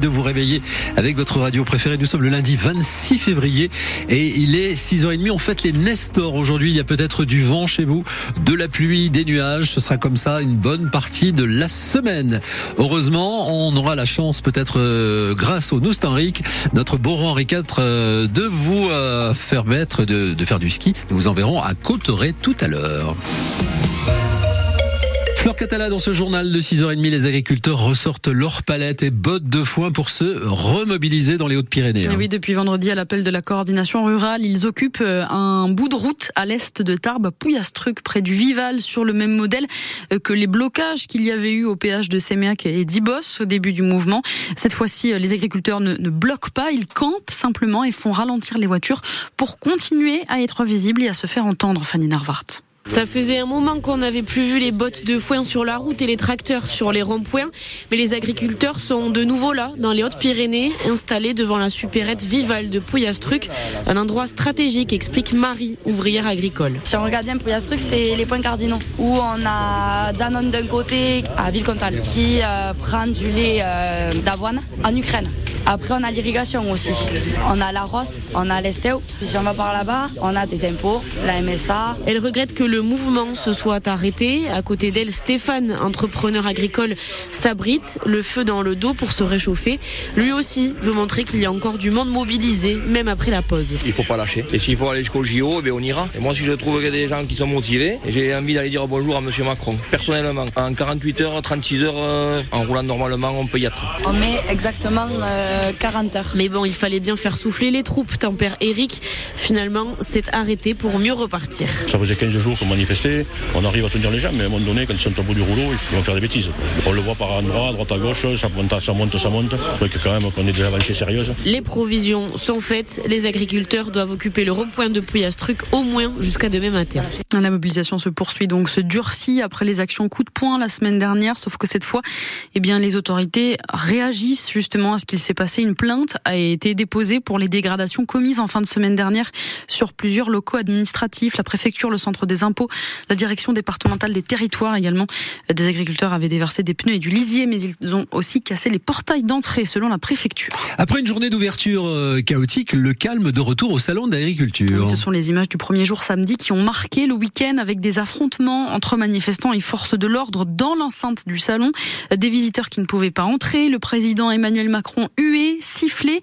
De vous réveiller avec votre radio préférée. Nous sommes le lundi 26 février et il est 6h30. On fête les Nestor aujourd'hui. Il y a peut-être du vent chez vous, de la pluie, des nuages. Ce sera comme ça une bonne partie de la semaine. Heureusement, on aura la chance peut-être euh, grâce au Noustanric, notre beau Henri IV, euh, de vous euh, faire mettre, de, de faire du ski. Nous vous enverrons à Cotteret tout à l'heure. Fleur Catala, dans ce journal de 6h30, les agriculteurs ressortent leurs palettes et bottes de foin pour se remobiliser dans les Hautes-Pyrénées. Eh oui, depuis vendredi, à l'appel de la coordination rurale, ils occupent euh, un bout de route à l'est de Tarbes, Pouillastruc, près du Vival, sur le même modèle euh, que les blocages qu'il y avait eu au péage de Séméac et d'Ibos au début du mouvement. Cette fois-ci, euh, les agriculteurs ne, ne bloquent pas, ils campent simplement et font ralentir les voitures pour continuer à être visibles et à se faire entendre, Fanny Narvart. Ça faisait un moment qu'on n'avait plus vu les bottes de foin sur la route et les tracteurs sur les ronds-points, mais les agriculteurs sont de nouveau là, dans les Hautes-Pyrénées, installés devant la supérette Vival de Pouillastruc, un endroit stratégique, explique Marie, ouvrière agricole. Si on regarde bien Pouillastruc, c'est les points cardinaux, où on a Danone d'un côté à Villecontal, qui euh, prend du lait euh, d'avoine en Ukraine. Après, on a l'irrigation aussi. On a la Rosse, on a l'Estéo. Puis si on va par là-bas, on a des impôts, la MSA. Elle regrette que le mouvement se soit arrêté. À côté d'elle, Stéphane, entrepreneur agricole, s'abrite, le feu dans le dos pour se réchauffer. Lui aussi veut montrer qu'il y a encore du monde mobilisé, même après la pause. Il faut pas lâcher. Et s'il faut aller jusqu'au JO, eh on ira. Et moi, si je trouve qu'il y a des gens qui sont motivés, j'ai envie d'aller dire bonjour à Monsieur Macron. Personnellement, en 48 heures, 36 heures, euh, en roulant normalement, on peut y être. On met exactement euh, 40 heures. Mais bon, il fallait bien faire souffler les troupes. Tempère Eric, finalement, s'est arrêté pour mieux repartir. Ça faisait 15 jours qu'on manifestait. On arrive à tenir les gens, mais à un moment donné, quand ils sont au bout du rouleau, ils vont faire des bêtises. On le voit par endroit, à droite à gauche, ça monte, ça monte, ça monte. Que quand même qu'on est des avancées sérieuses. Les provisions sont faites. Les agriculteurs doivent occuper le rond-point de Pouillastruc au moins jusqu'à demain matin. La mobilisation se poursuit donc, se durcit après les actions coup de poing la semaine dernière, sauf que cette fois, eh bien, les autorités réagissent justement à ce qu'il s'est passé. Une plainte a été déposée pour les dégradations commises en fin de semaine dernière sur plusieurs locaux administratifs, la préfecture, le centre des impôts, la direction départementale des territoires également. Des agriculteurs avaient déversé des pneus et du lisier, mais ils ont aussi cassé les portails d'entrée selon la préfecture. Après une journée d'ouverture euh, chaotique, le calme de retour au salon d'agriculture. Oui, ce sont les images du premier jour samedi qui ont marqué le week-end avec des affrontements entre manifestants et forces de l'ordre dans l'enceinte du salon. Des visiteurs qui ne pouvaient pas entrer, le président Emmanuel Macron hué, sifflé,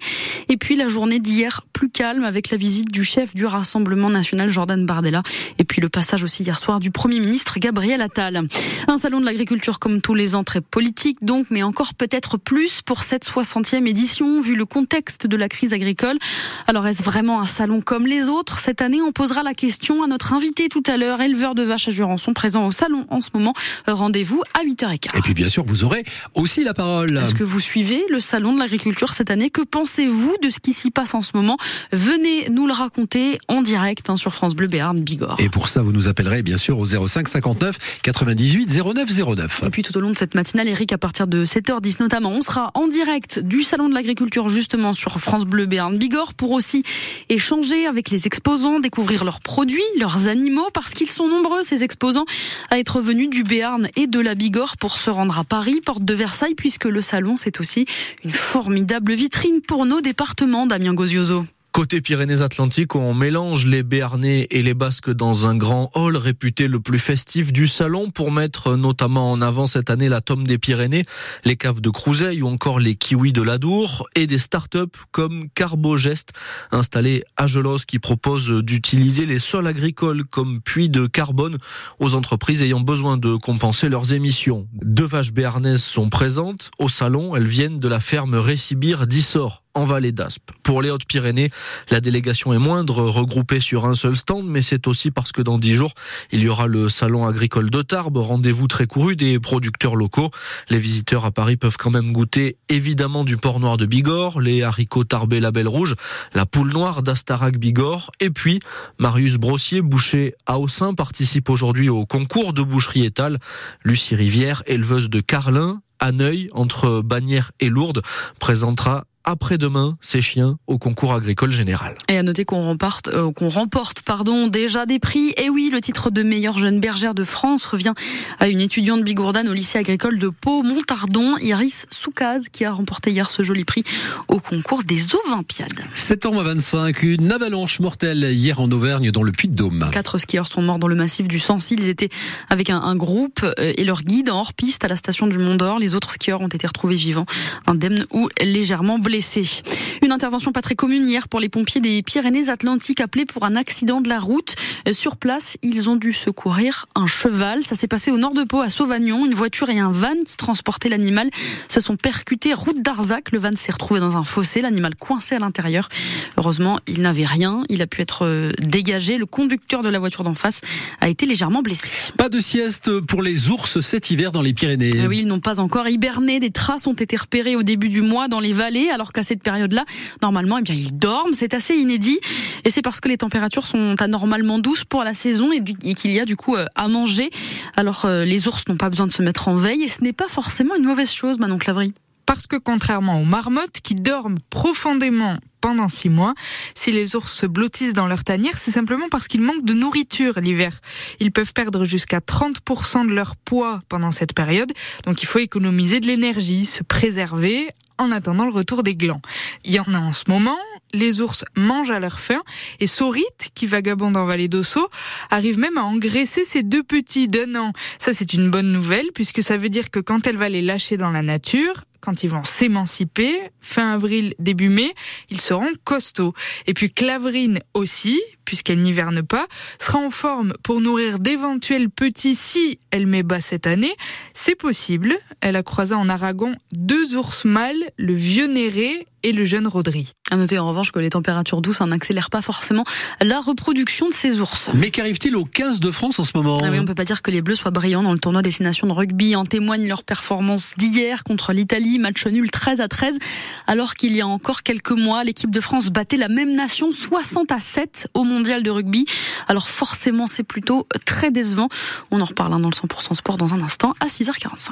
et puis la journée d'hier plus calme avec la visite du chef du Rassemblement national Jordan Bardella, et puis le passage aussi hier soir du Premier ministre Gabriel Attal. Un salon de l'agriculture comme tous les ans très politique donc, mais encore peut-être plus pour cette 60e édition vu le contexte de la crise agricole. Alors est-ce vraiment un salon comme les autres? Cette année, on posera la question à notre invité tout à l'heure, éleveur de vaches à Jurançon, présent au salon en ce moment. Rendez-vous à 8h15. Et puis bien sûr, vous aurez aussi la parole. Est-ce que vous suivez le salon de l'agriculture? Cette année Que pensez-vous de ce qui s'y passe en ce moment? Venez nous le raconter en direct hein, sur France Bleu Béarn Bigorre. Et pour ça, vous nous appellerez bien sûr au 05 59 98 09 09. Et puis tout au long de cette matinale, Eric, à partir de 7h10 notamment, on sera en direct du salon de l'agriculture justement sur France Bleu Béarn Bigorre pour aussi échanger avec les exposants, découvrir leurs produits, leurs animaux, parce qu'ils sont nombreux ces exposants à être venus du Béarn et de la Bigorre pour se rendre à Paris, porte de Versailles, puisque le salon c'est aussi une formidable vitrine pour nos départements, Damien Gozioso. Côté Pyrénées-Atlantiques, on mélange les Béarnais et les Basques dans un grand hall réputé le plus festif du salon pour mettre notamment en avant cette année la tome des Pyrénées, les caves de Crouseille ou encore les kiwis de l'Adour et des start-up comme Carbogest installé à Gelos qui propose d'utiliser les sols agricoles comme puits de carbone aux entreprises ayant besoin de compenser leurs émissions. Deux vaches béarnaises sont présentes au salon, elles viennent de la ferme Récibir d'Issor en vallée d'Aspe. Pour les Hautes-Pyrénées, la délégation est moindre, regroupée sur un seul stand, mais c'est aussi parce que dans dix jours, il y aura le salon agricole de Tarbes, rendez-vous très couru des producteurs locaux. Les visiteurs à Paris peuvent quand même goûter évidemment du porc noir de Bigorre, les haricots tarbés label rouge, la poule noire d'Astarac Bigorre, et puis Marius Brossier, boucher à Haussin, participe aujourd'hui au concours de boucherie étale. Lucie Rivière, éleveuse de Carlin, à Neuil, entre Bagnères et Lourdes, présentera après-demain ces chiens au concours agricole général. Et à noter qu'on remporte, euh, qu'on remporte pardon, déjà des prix. Et oui, le titre de meilleure jeune bergère de France revient à une étudiante bigourdane au lycée agricole de Pau-Montardon, Iris Soukaz, qui a remporté hier ce joli prix au concours des Olympiades. 7h25, une avalanche mortelle hier en Auvergne dans le Puy-de-Dôme. Quatre skieurs sont morts dans le massif du Sancy. Ils étaient avec un, un groupe euh, et leur guide en hors-piste à la station du Mont d'Or. Les autres skieurs ont été retrouvés vivants, indemnes ou légèrement blessés. Une intervention pas très commune hier pour les pompiers des Pyrénées-Atlantiques appelés pour un accident de la route. Sur place, ils ont dû secourir un cheval. Ça s'est passé au nord de Pau, à Sauvagnon. Une voiture et un van qui transportaient l'animal se sont percutés route d'Arzac. Le van s'est retrouvé dans un fossé, l'animal coincé à l'intérieur. Heureusement, il n'avait rien. Il a pu être euh, dégagé. Le conducteur de la voiture d'en face a été légèrement blessé. Pas de sieste pour les ours cet hiver dans les Pyrénées. Ah oui, ils n'ont pas encore hiberné. Des traces ont été repérées au début du mois dans les vallées, alors qu'à cette période-là, normalement, eh bien, ils dorment. C'est assez inédit. Et c'est parce que les températures sont anormalement douces pour la saison et qu'il y a du coup euh, à manger. Alors, euh, les ours n'ont pas besoin de se mettre en veille et ce n'est pas forcément une mauvaise chose, Manon Clavry. Parce que contrairement aux marmottes qui dorment profondément pendant six mois, si les ours se blottissent dans leur tanière, c'est simplement parce qu'ils manquent de nourriture l'hiver. Ils peuvent perdre jusqu'à 30% de leur poids pendant cette période, donc il faut économiser de l'énergie, se préserver en attendant le retour des glands. Il y en a en ce moment, les ours mangent à leur faim et Saurite, qui vagabonde en vallée d'Osso, arrive même à engraisser ses deux petits d'un an. Ça, c'est une bonne nouvelle puisque ça veut dire que quand elle va les lâcher dans la nature, quand ils vont s'émanciper, fin avril, début mai, ils seront costauds. Et puis Clavrine aussi, puisqu'elle n'hiverne pas, sera en forme pour nourrir d'éventuels petits si elle met bas cette année. C'est possible. Elle a croisé en Aragon deux ours mâles, le vieux Néré et le jeune Rodri. À noter en revanche que les températures douces hein, n'accélèrent pas forcément la reproduction de ces ours. Mais qu'arrive-t-il aux 15 de France en ce moment Ah oui, on peut pas dire que les Bleus soient brillants dans le tournoi des Six Nations de rugby. En témoigne leur performance d'hier contre l'Italie, match nul 13 à 13. Alors qu'il y a encore quelques mois, l'équipe de France battait la même nation 60 à 7 au mondial de rugby. Alors forcément, c'est plutôt très décevant. On en reparle dans le 100% sport dans un instant à 6h45.